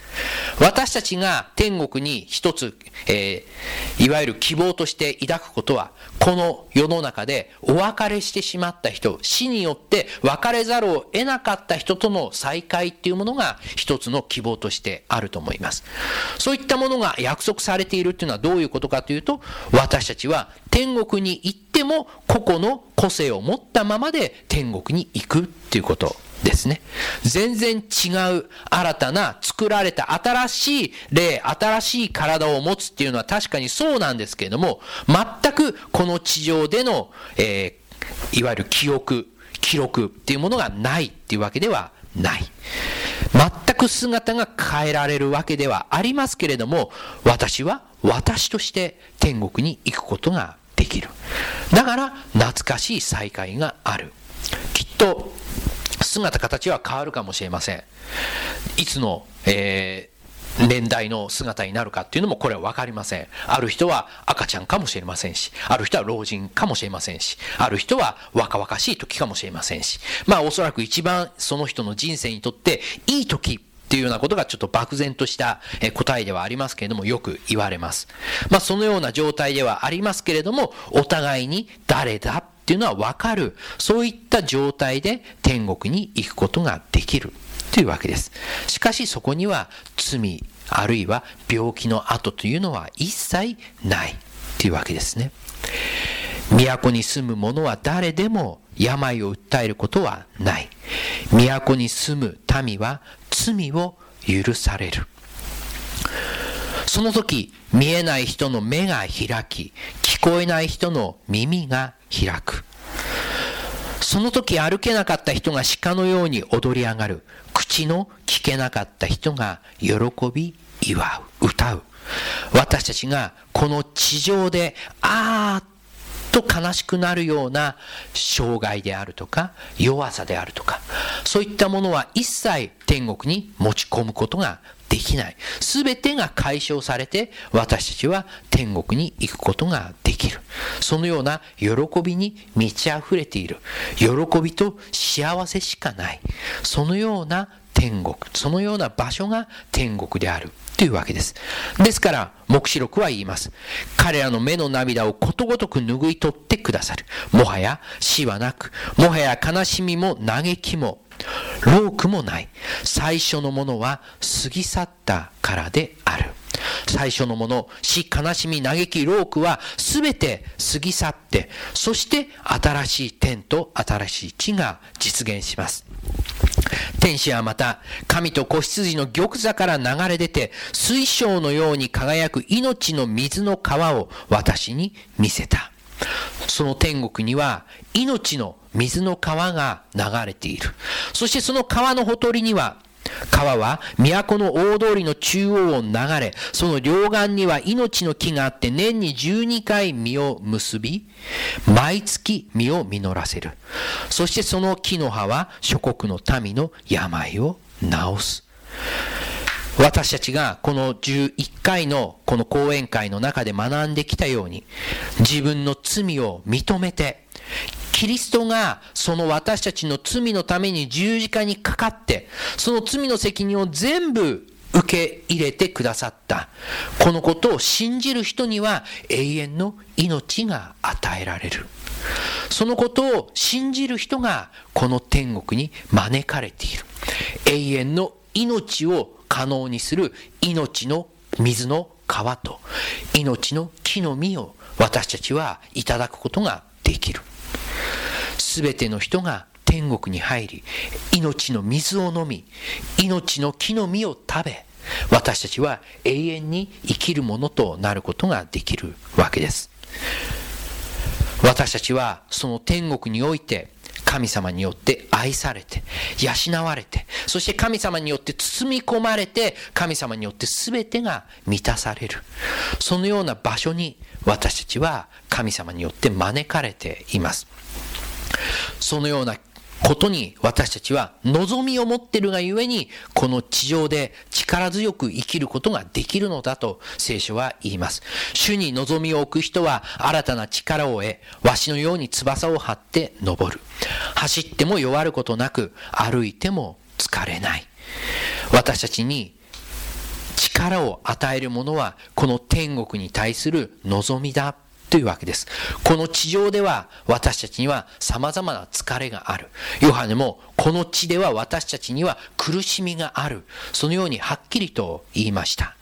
私たちが天国に一つ、えー、いわゆる希望として抱くことは、この世の中でお別れしてしまった人、死によって別れざるを得なかった人との再会っていうものが一つの希望としてあると思います。そういったものが約束されているっていうのはどういうことかというと、私たちは天国に行っても個々の個性を持ったままで天国に行くっていうことですね。全然違う新たな作られた新しい霊、新しい体を持つっていうのは確かにそうなんですけれども、全くこの地上での、えー、いわゆる記憶、記録っていうものがないっていうわけではない。全く姿が変えられるわけではありますけれども、私は私として天国に行くことができる。だから懐かしい再会がある。きっと姿形は変わるかもしれません。いつの、えー年代の姿になるかっていうのもこれは分かりません。ある人は赤ちゃんかもしれませんし、ある人は老人かもしれませんし、ある人は若々しい時かもしれませんし、まあおそらく一番その人の人生にとっていい時っていうようなことがちょっと漠然とした答えではありますけれどもよく言われます。まあそのような状態ではありますけれども、お互いに誰だっていうのは分かる。そういった状態で天国に行くことができる。というわけです。しかしそこには罪、あるいは病気の跡というのは一切ないというわけですね。都に住む者は誰でも病を訴えることはない。都に住む民は罪を許される。その時、見えない人の目が開き、聞こえない人の耳が開く。その時歩けなかった人が鹿のように踊り上がる。口の聞けなかった人が喜び祝う、歌う。私たちがこの地上で、あーっと悲しくなるような障害であるとか弱さであるとかそういったものは一切天国に持ち込むことができない。すべてが解消されて私たちは天国に行くことができる。そのような喜びに満ち溢れている。喜びと幸せしかない。そのような天国、そのような場所が天国である。というわけです。ですから、黙示録は言います。彼らの目の涙をことごとく拭い取ってくださる。もはや死はなく、もはや悲しみも嘆きも、ロークもない。最初のものは過ぎ去ったからである。最初のもの、死、悲しみ、嘆き、ロークは全て過ぎ去って、そして新しい天と新しい地が実現します。天使はまた、神と子羊の玉座から流れ出て、水晶のように輝く命の水の川を私に見せた。その天国には命の水の川が流れている。そしてその川のほとりには川は都の大通りの中央を流れ、その両岸には命の木があって年に12回実を結び、毎月実を実らせる。そしてその木の葉は諸国の民の病を治す。私たちがこの11回のこの講演会の中で学んできたように、自分の罪を認めて、キリストがその私たちの罪のために十字架にかかって、その罪の責任を全部受け入れてくださった。このことを信じる人には永遠の命が与えられる。そのことを信じる人がこの天国に招かれている。永遠の命を可能にする命の水の川と命の木の実を私たちはいただくことができる。すべての人が天国に入り、命の水を飲み、命の木の実を食べ、私たちは永遠に生きるものとなることができるわけです。私たちはその天国において神様によって愛されて、養われて、そして神様によって包み込まれて、神様によって全てが満たされる。そのような場所に私たちは神様によって招かれています。そのようなことに私たちは望みを持っているがゆえに、この地上で力強く生きることができるのだと聖書は言います。主に望みを置く人は新たな力を得、わしのように翼を張って登る。走っても弱ることなく、歩いても疲れない。私たちに力を与えるものは、この天国に対する望みだというわけです。この地上では私たちには様々な疲れがある。ヨハネもこの地では私たちには苦しみがある。そのようにはっきりと言いました。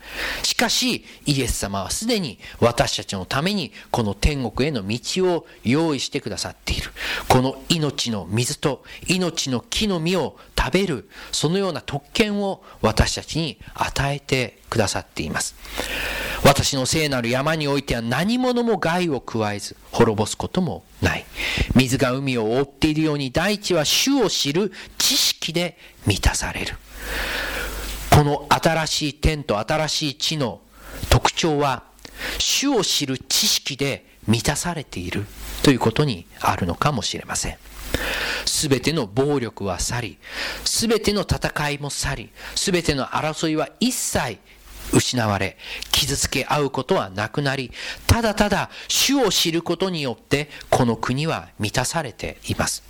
しかし、イエス様はすでに私たちのためにこの天国への道を用意してくださっている。この命の水と命の木の実を食べる、そのような特権を私たちに与えてくださっています。私の聖なる山においては何者も害を加えず滅ぼすこともない。水が海を覆っているように大地は主を知る知識で満たされる。この新しい天と新しい地の特徴は、主を知る知識で満たされているということにあるのかもしれません。すべての暴力は去り、すべての戦いも去り、すべての争いは一切失われ、傷つけ合うことはなくなり、ただただ主を知ることによって、この国は満たされています。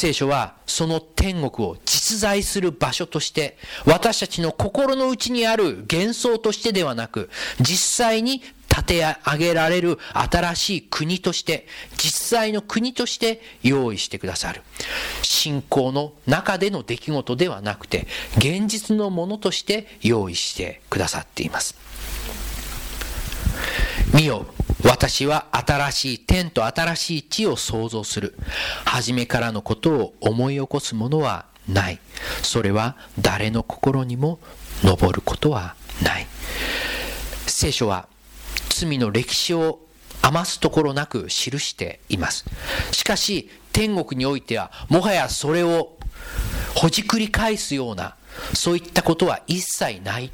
聖書はその天国を実在する場所として、私たちの心の内にある幻想としてではなく、実際に立て上げられる新しい国として、実際の国として用意してくださる。信仰の中での出来事ではなくて、現実のものとして用意してくださっています。見よ、私は新しい天と新しい地を創造する。初めからのことを思い起こすものはない。それは誰の心にも昇ることはない。聖書は罪の歴史を余すところなく記しています。しかし、天国においては、もはやそれをほじくり返すような、そういったことは一切ない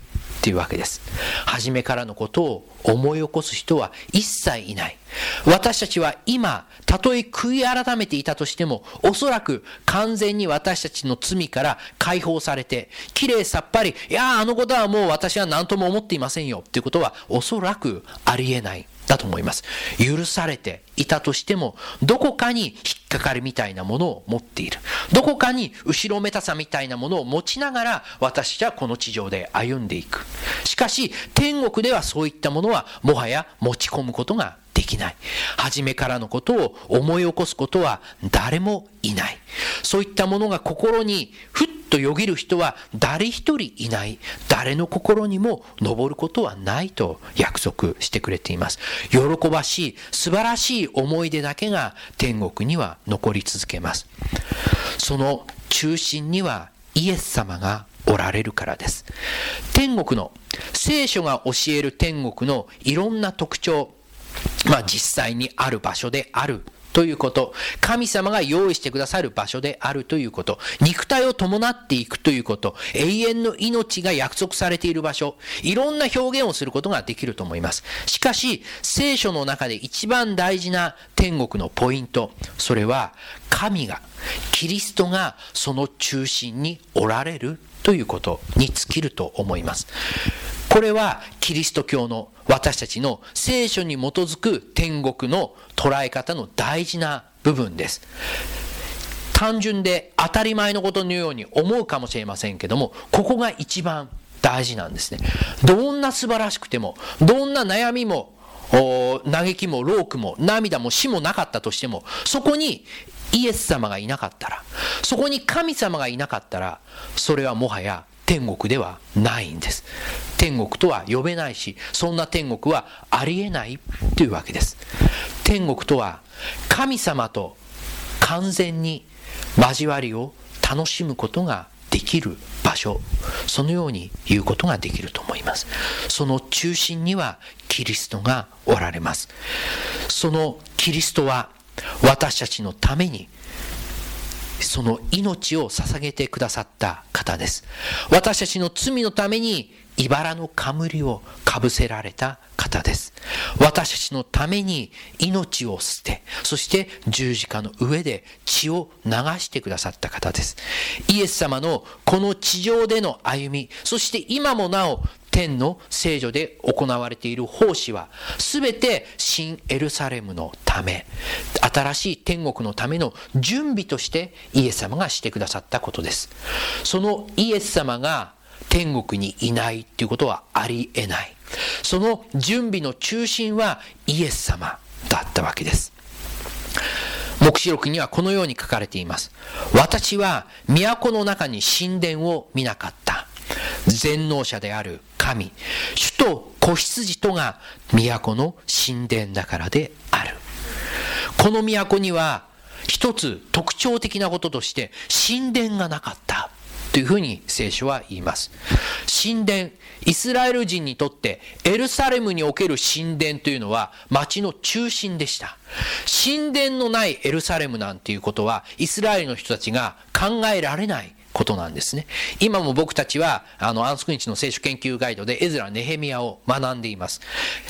というわけです。初めからのことを思い起こす人は一切いない。私たちは今、たとえ悔い改めていたとしても、おそらく完全に私たちの罪から解放されて、きれいさっぱり、いやあのことはもう私は何とも思っていませんよっていうことはおそらくありえない。だと思います。許されていたとしても、どこかに引っかかりみたいなものを持っている。どこかに後ろめたさみたいなものを持ちながら、私はこの地上で歩んでいく。しかし、天国ではそういったものはもはや持ち込むことができない。初めからのことを思い起こすことは誰もいない。そういったものが心にふっとよぎる人は誰一人いない。誰の心にも登ることはないと約束してくれています。喜ばしい、素晴らしい思い出だけが天国には残り続けます。その中心にはイエス様がおられるからです。天国の、聖書が教える天国のいろんな特徴、まあ実際にある場所であるということ、神様が用意してくださる場所であるということ、肉体を伴っていくということ、永遠の命が約束されている場所、いろんな表現をすることができると思います。しかし、聖書の中で一番大事な天国のポイント、それは神が、キリストがその中心におられるということに尽きると思います。これはキリスト教の私たちの聖書に基づく天国の捉え方の大事な部分です。単純で当たり前のことのように思うかもしれませんけども、ここが一番大事なんですね。どんな素晴らしくても、どんな悩みも、嘆きも労苦も涙も死もなかったとしても、そこにイエス様がいなかったら、そこに神様がいなかったら、それはもはや天国ではないんです。天国とは呼べないし、そんな天国はありえないというわけです。天国とは神様と完全に交わりを楽しむことができる場所、そのように言うことができると思います。その中心にはキリストがおられます。そのキリストは私たちのためにその命を捧げてくださった方です。私たちの罪のために茨の冠をかぶせられた方です。私たちのために命を捨て、そして十字架の上で血を流してくださった方です。イエス様のこの地上での歩み、そして今もなお天の聖女で行われている奉仕は、すべて新エルサレムのため、新しい天国のための準備としてイエス様がしてくださったことです。そのイエス様が天国にいないっていうことはありえない。その準備の中心はイエス様だったわけです。黙示録にはこのように書かれています。私は都の中に神殿を見なかった。全能者である神、主と子羊とが都の神殿だからである。この都には一つ特徴的なこととして神殿がなかった。というふうに聖書は言います。神殿、イスラエル人にとってエルサレムにおける神殿というのは町の中心でした。神殿のないエルサレムなんていうことはイスラエルの人たちが考えられないことなんですね。今も僕たちは、あの、アンスクニチの聖書研究ガイドでエズラ・ネヘミヤを学んでいます。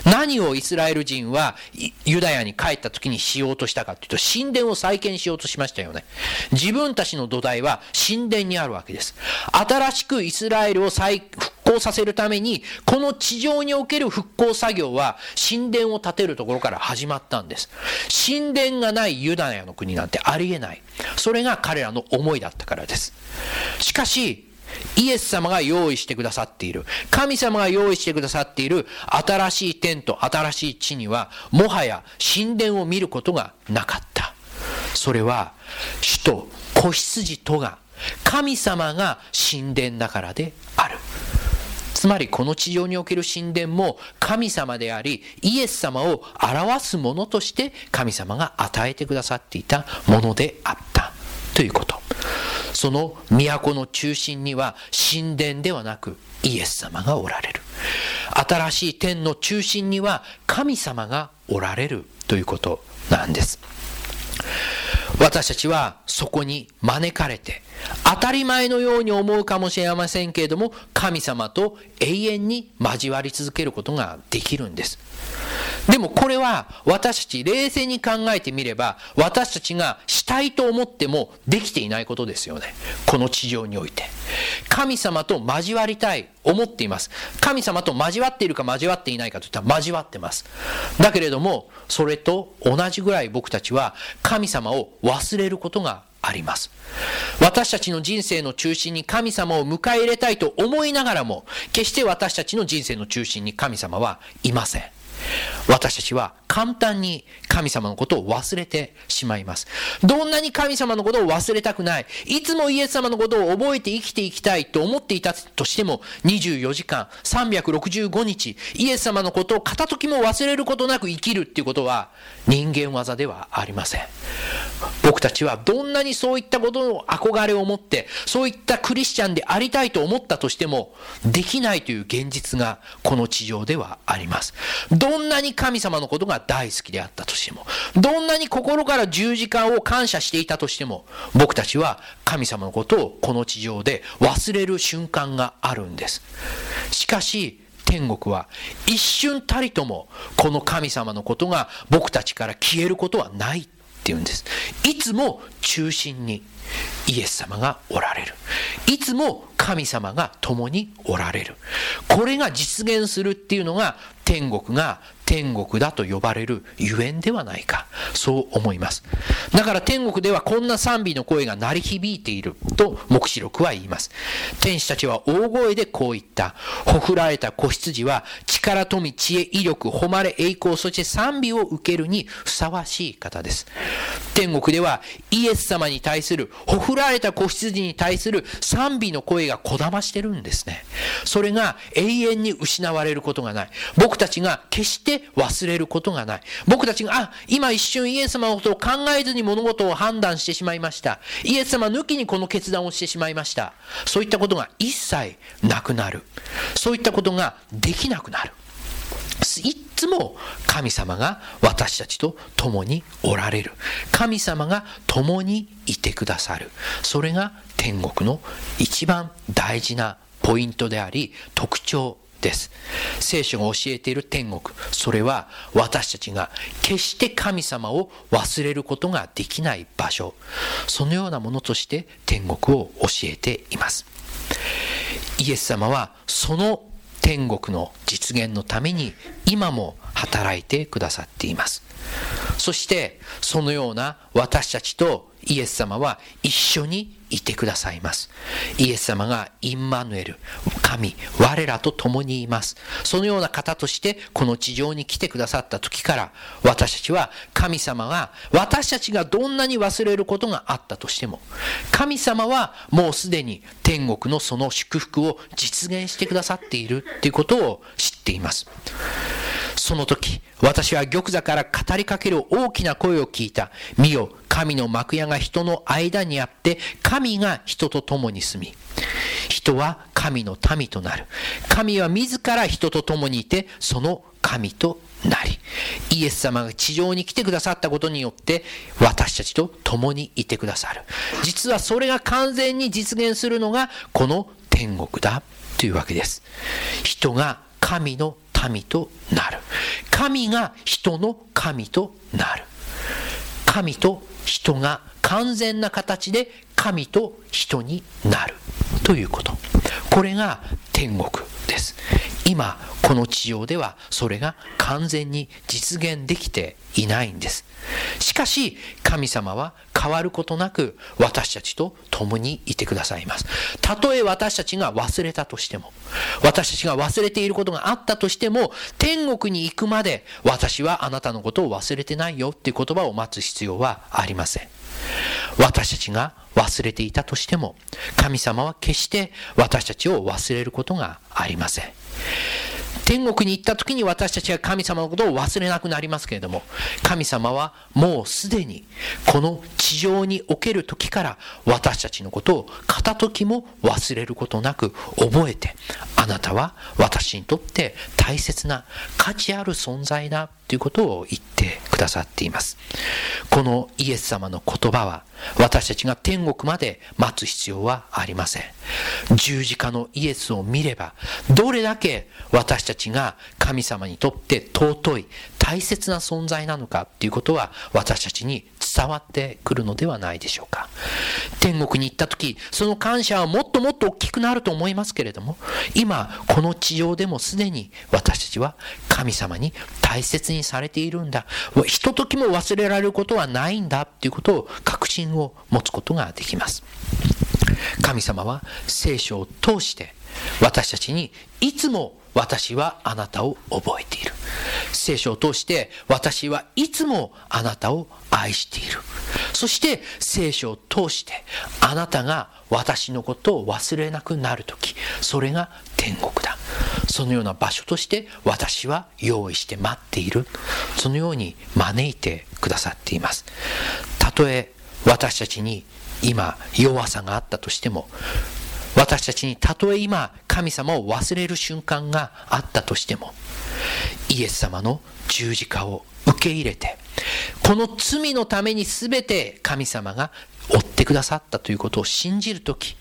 何をイスラエル人はユダヤに帰った時にしようとしたかというと、神殿を再建しようとしましたよね。自分たちの土台は神殿にあるわけです。新しくイスラエルを再復興させるために、この地上における復興作業は神殿を建てるところから始まったんです。神殿がないユダヤの国なんてありえない。それが彼らの思いだったからです。しかし、イエス様が用意してくださっている、神様が用意してくださっている新しい天と新しい地には、もはや神殿を見ることがなかった。それは、主と子羊とが、神様が神殿だからである。つまりこの地上における神殿も神様であり、イエス様を表すものとして神様が与えてくださっていたものであったということ。その都の中心には神殿ではなくイエス様がおられる。新しい天の中心には神様がおられるということなんです。私たちはそこに招かれて、当たり前のように思うかもしれませんけれども、神様と永遠に交わり続けることができるんです。でもこれは私たち冷静に考えてみれば私たちがしたいと思ってもできていないことですよね。この地上において。神様と交わりたい、思っています。神様と交わっているか交わっていないかといったら交わってます。だけれども、それと同じぐらい僕たちは神様を忘れることがあります。私たちの人生の中心に神様を迎え入れたいと思いながらも、決して私たちの人生の中心に神様はいません。私たちは簡単に神様のことを忘れてしまいます。どんなに神様のことを忘れたくない、いつもイエス様のことを覚えて生きていきたいと思っていたとしても、24時間、365日、イエス様のことを片時も忘れることなく生きるっていうことは人間技ではありません。僕たちはどんなにそういったことの憧れを持って、そういったクリスチャンでありたいと思ったとしても、できないという現実がこの地上ではあります。どんなに神様のことが大好きであったとしても、どんなに心から十字架を感謝していたとしても、僕たちは神様のことをこの地上で忘れる瞬間があるんです。しかし、天国は一瞬たりともこの神様のことが僕たちから消えることはないっていうんです。いつも中心にイエス様がおられる。いつも神様が共におられる。これが実現するっていうのが天国が天国だと呼ばれるゆえんではないか。そう思います。だから天国ではこんな賛美の声が鳴り響いていると目視録は言います。天使たちは大声でこう言った。ほふられた子羊は力、富、知恵、威力、誉れ、栄光、そして賛美を受けるにふさわしい方です。天国ではイエス様に対する、ほふられた子羊に対する賛美の声がこだましてるんですね。それが永遠に失われることがない。僕たちが決して忘れることがない。僕たちが、あ、今一瞬イエス様のことを考えずに物事を判断してしまいました。イエス様抜きにこの決断をしてしまいました。そういったことが一切なくなる。そういったことができなくなる。いつも神様が私たちと共におられる。神様が共にいてくださる。それが天国の一番大事なポイントであり特徴です。聖書が教えている天国、それは私たちが決して神様を忘れることができない場所、そのようなものとして天国を教えています。イエス様はその天国の実現のために今も働いてくださっています。そしてそのような私たちとイエス様は一緒にいてくださいます。イエス様がインマヌエル、神、我らと共にいます。そのような方としてこの地上に来てくださった時から私たちは神様が私たちがどんなに忘れることがあったとしても神様はもうすでに天国のその祝福を実現してくださっているということを知っています。その時、私は玉座から語りかける大きな声を聞いた。見よ、神の幕屋が人の間にあって、神が人と共に住み、人は神の民となる。神は自ら人と共にいて、その神となり、イエス様が地上に来てくださったことによって、私たちと共にいてくださる。実はそれが完全に実現するのが、この天国だというわけです。人が神の神となる。神が人の神となる。神と人が完全な形で神と人になるということ。これが天国です。今、この地上ではそれが完全に実現できていないんです。しかし、神様は変わることなく私たちと共にいてくださいます。たとえ私たちが忘れたとしても、私たちが忘れていることがあったとしても、天国に行くまで私はあなたのことを忘れてないよっていう言葉を待つ必要はありません。私たちが忘れていたとしても、神様は決して私たちを忘れることがありません。天国に行った時に私たちは神様のことを忘れなくなりますけれども、神様はもうすでにこの地上における時から私たちのことを片時も忘れることなく覚えて、あなたは私にとって大切な価値ある存在だということを言ってくださっています。このイエス様の言葉は私たちが天国まで待つ必要はありません。十字架のイエスを見れば、どれだけ私たちが神様にとって尊い、大切な存在なのかっていうことは私たちに伝わってくるのではないでしょうか。天国に行った時、その感謝はもっともっと大きくなると思いますけれども、今、この地上でもすでに私たちは神様に大切にされているんだ。ひとときも忘れられることはないんだっていうことを確信を持つことができます。神様は聖書を通して私たちにいつも私はあなたを覚えている。聖書を通して私はいつもあなたを愛している。そして聖書を通してあなたが私のことを忘れなくなるとき、それが天国だ。そのような場所として私は用意して待っている。そのように招いてくださっています。たとえ私たちに今弱さがあったとしても私たちにたとえ今神様を忘れる瞬間があったとしてもイエス様の十字架を受け入れてこの罪のために全て神様が追ってくださったということを信じるとき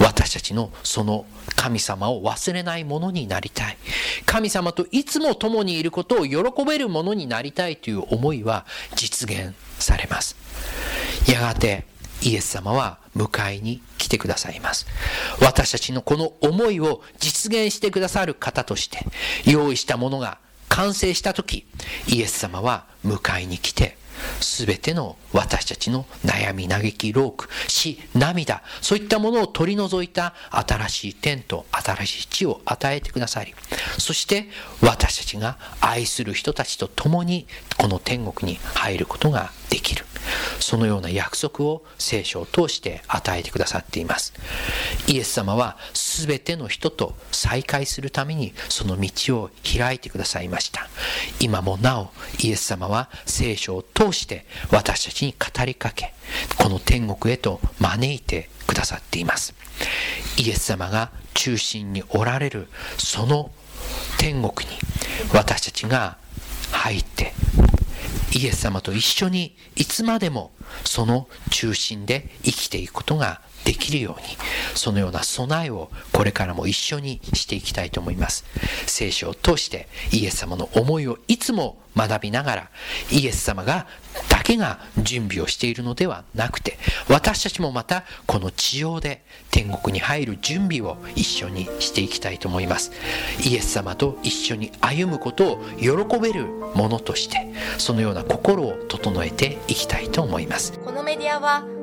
私たちのその神様を忘れないものになりたい。神様といつも共にいることを喜べるものになりたいという思いは実現されます。やがてイエス様は迎えに来てくださいます。私たちのこの思いを実現してくださる方として用意したものが完成した時、イエス様は迎えに来てすべての私たちの悩み、嘆き、労苦、死、涙、そういったものを取り除いた新しい天と新しい地を与えてくださり、そして私たちが愛する人たちと共にこの天国に入ることができる。そのような約束を聖書を通して与えてくださっています。イエス様は全ての人と再会するためにその道を開いてくださいました。今もなおイエス様は聖書を通して私たちに語りかけ、この天国へと招いてくださっています。イエス様が中心におられるその天国に私たちが入ってイエス様と一緒にいつまでもその中心で生きていくことができるようにそのような備えをこれからも一緒にしていきたいと思います。聖書を通してイエス様の思いをいつも学びながらイエス様がだけが準備をしているのではなくて私たちもまたこの地上で天国に入る準備を一緒にしていきたいと思います。イエス様と一緒に歩むことを喜べるものとしてそのような心を整えていきたいと思います。このメディアは